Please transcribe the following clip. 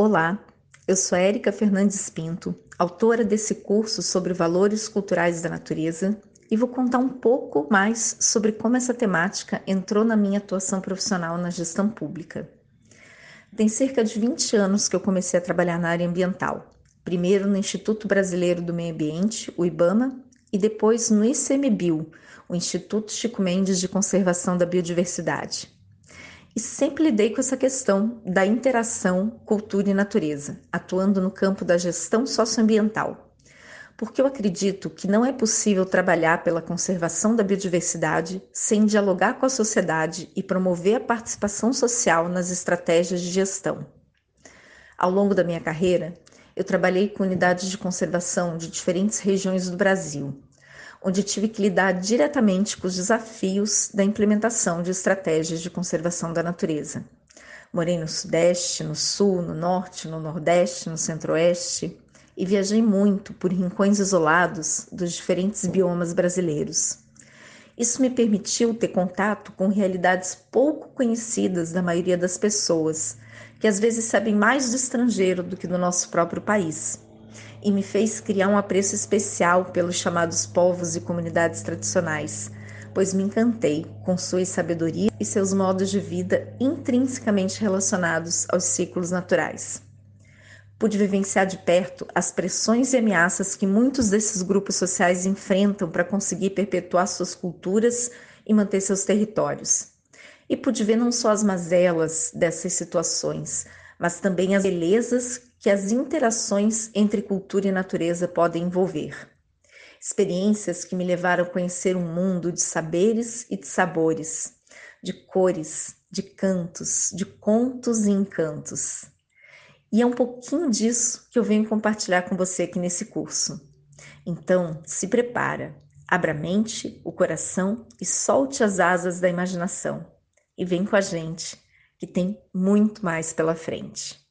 Olá, eu sou Érica Fernandes Pinto, autora desse curso sobre valores culturais da natureza e vou contar um pouco mais sobre como essa temática entrou na minha atuação profissional na gestão pública. Tem cerca de 20 anos que eu comecei a trabalhar na área ambiental, primeiro no Instituto Brasileiro do Meio Ambiente, o IBAMA, e depois no ICMBio, o Instituto Chico Mendes de Conservação da Biodiversidade e sempre lidei com essa questão da interação cultura e natureza, atuando no campo da gestão socioambiental. Porque eu acredito que não é possível trabalhar pela conservação da biodiversidade sem dialogar com a sociedade e promover a participação social nas estratégias de gestão. Ao longo da minha carreira, eu trabalhei com unidades de conservação de diferentes regiões do Brasil, onde tive que lidar diretamente com os desafios da implementação de estratégias de conservação da natureza. Morei no Sudeste, no Sul, no Norte, no Nordeste, no Centro-Oeste e viajei muito por rincões isolados dos diferentes biomas brasileiros. Isso me permitiu ter contato com realidades pouco conhecidas da maioria das pessoas, que às vezes sabem mais do estrangeiro do que do nosso próprio país e me fez criar um apreço especial pelos chamados povos e comunidades tradicionais, pois me encantei com sua sabedoria e seus modos de vida intrinsecamente relacionados aos ciclos naturais. Pude vivenciar de perto as pressões e ameaças que muitos desses grupos sociais enfrentam para conseguir perpetuar suas culturas e manter seus territórios. E pude ver não só as mazelas dessas situações, mas também as belezas que as interações entre cultura e natureza podem envolver. Experiências que me levaram a conhecer um mundo de saberes e de sabores, de cores, de cantos, de contos e encantos. E é um pouquinho disso que eu venho compartilhar com você aqui nesse curso. Então, se prepara, abra a mente, o coração e solte as asas da imaginação. E vem com a gente, que tem muito mais pela frente.